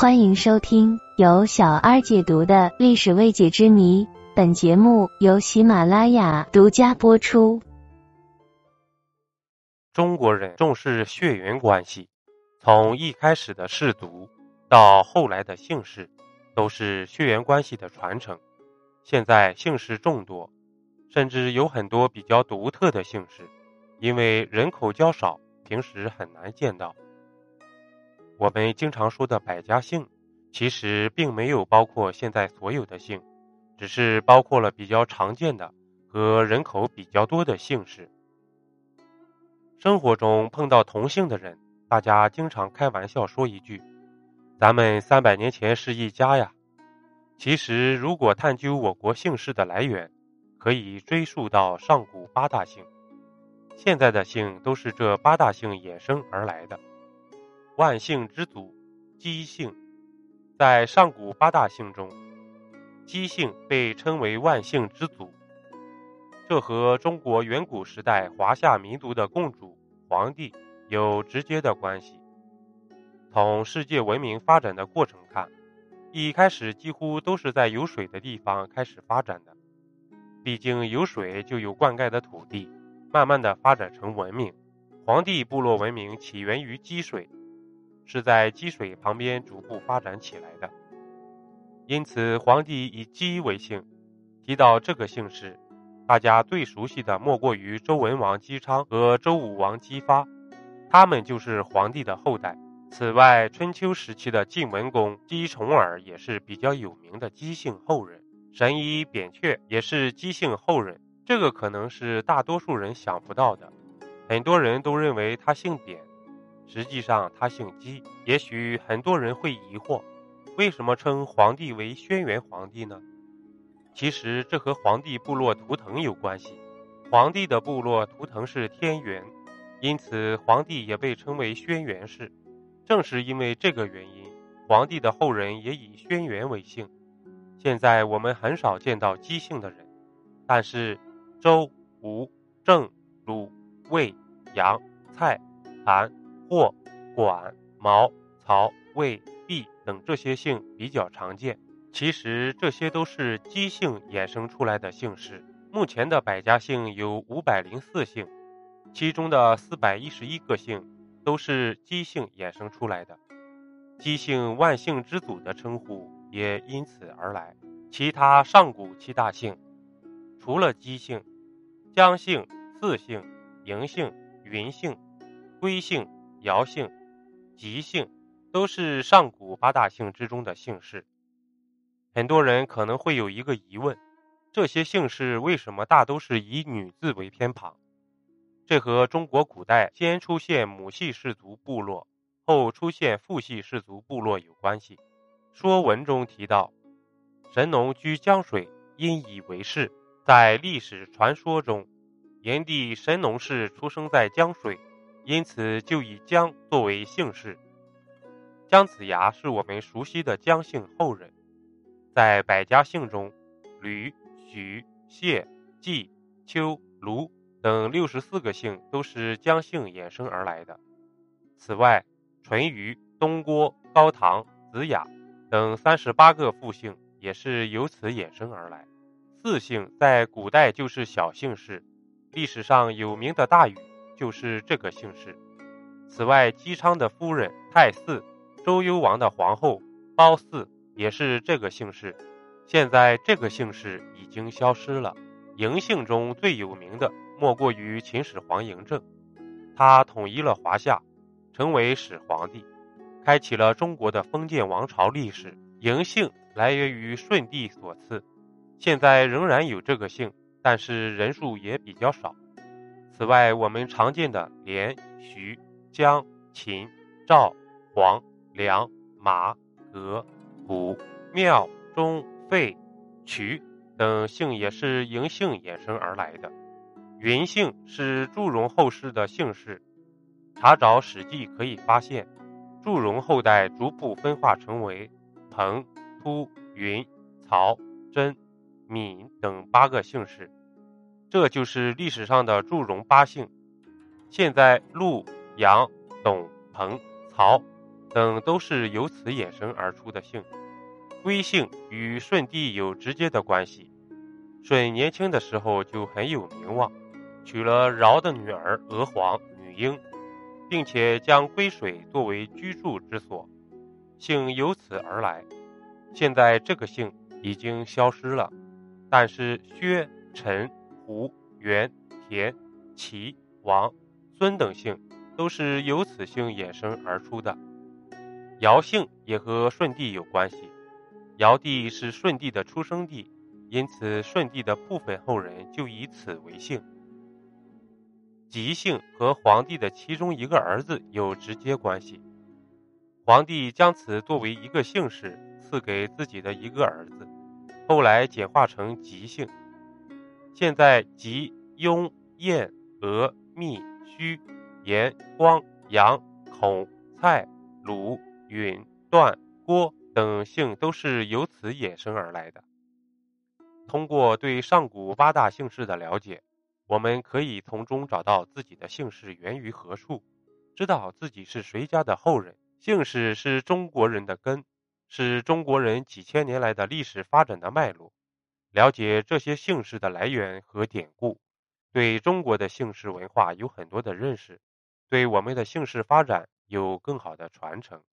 欢迎收听由小二解读的历史未解之谜。本节目由喜马拉雅独家播出。中国人重视血缘关系，从一开始的氏族到后来的姓氏，都是血缘关系的传承。现在姓氏众多，甚至有很多比较独特的姓氏，因为人口较少，平时很难见到。我们经常说的百家姓，其实并没有包括现在所有的姓，只是包括了比较常见的和人口比较多的姓氏。生活中碰到同姓的人，大家经常开玩笑说一句：“咱们三百年前是一家呀。”其实，如果探究我国姓氏的来源，可以追溯到上古八大姓，现在的姓都是这八大姓衍生而来的。万姓之祖，姬姓，在上古八大姓中，姬姓被称为万姓之祖。这和中国远古时代华夏民族的共主皇帝有直接的关系。从世界文明发展的过程看，一开始几乎都是在有水的地方开始发展的。毕竟有水就有灌溉的土地，慢慢的发展成文明。黄帝部落文明起源于积水。是在积水旁边逐步发展起来的，因此皇帝以姬为姓。提到这个姓氏，大家最熟悉的莫过于周文王姬昌和周武王姬发，他们就是皇帝的后代。此外，春秋时期的晋文公姬重耳也是比较有名的姬姓后人，神医扁鹊也是姬姓后人。这个可能是大多数人想不到的，很多人都认为他姓扁。实际上他姓姬，也许很多人会疑惑，为什么称皇帝为轩辕皇帝呢？其实这和皇帝部落图腾有关系。皇帝的部落图腾是天元，因此皇帝也被称为轩辕氏。正是因为这个原因，皇帝的后人也以轩辕为姓。现在我们很少见到姬姓的人，但是周、吴、郑、鲁、魏、杨、蔡、韩。霍、管、毛、曹、魏、毕等这些姓比较常见，其实这些都是姬姓衍生出来的姓氏。目前的百家姓有五百零四姓，其中的四百一十一个姓都是姬姓衍生出来的。姬姓万姓之祖的称呼也因此而来。其他上古七大姓，除了姬姓，姜姓、姒姓、嬴姓、云姓、归姓。尧姓、吉姓都是上古八大姓之中的姓氏。很多人可能会有一个疑问：这些姓氏为什么大都是以女字为偏旁？这和中国古代先出现母系氏族部落，后出现父系氏族部落有关系。《说文》中提到：“神农居江水，因以为氏。”在历史传说中，炎帝神农氏出生在江水。因此，就以姜作为姓氏。姜子牙是我们熟悉的姜姓后人。在百家姓中，吕、许、谢、季、丘、卢等六十四个姓都是姜姓衍生而来的。此外，淳于、东郭、高唐、子雅等三十八个复姓也是由此衍生而来。四姓在古代就是小姓氏，历史上有名的大禹。就是这个姓氏。此外，姬昌的夫人太姒，周幽王的皇后褒姒也是这个姓氏。现在这个姓氏已经消失了。嬴姓中最有名的莫过于秦始皇嬴政，他统一了华夏，成为始皇帝，开启了中国的封建王朝历史。嬴姓来源于舜帝所赐，现在仍然有这个姓，但是人数也比较少。此外，我们常见的连、徐、江、秦、赵、黄、梁、马、葛、古、庙、钟、费、渠等姓也是嬴姓衍生而来的。云姓是祝融后世的姓氏，查找《史记》可以发现，祝融后代逐步分化成为彭、突、云、曹、真、闵等八个姓氏。这就是历史上的祝融八姓。现在陆、杨、董、彭、曹等都是由此衍生而出的姓。归姓与舜帝有直接的关系。舜年轻的时候就很有名望，娶了尧的女儿娥皇、女英，并且将归水作为居住之所，姓由此而来。现在这个姓已经消失了，但是薛、陈、吴、元、田、齐、王、孙等姓都是由此姓衍生而出的。尧姓也和舜帝有关系。尧帝是舜帝的出生地，因此舜帝的部分后人就以此为姓。吉姓和皇帝的其中一个儿子有直接关系，皇帝将此作为一个姓氏赐给自己的一个儿子，后来简化成吉姓。现在吉、雍、燕、俄、密、须、颜、光、杨、孔、蔡、鲁、允、段、郭。等姓都是由此衍生而来的。通过对上古八大姓氏的了解，我们可以从中找到自己的姓氏源于何处，知道自己是谁家的后人。姓氏是中国人的根，是中国人几千年来的历史发展的脉络。了解这些姓氏的来源和典故，对中国的姓氏文化有很多的认识，对我们的姓氏发展有更好的传承。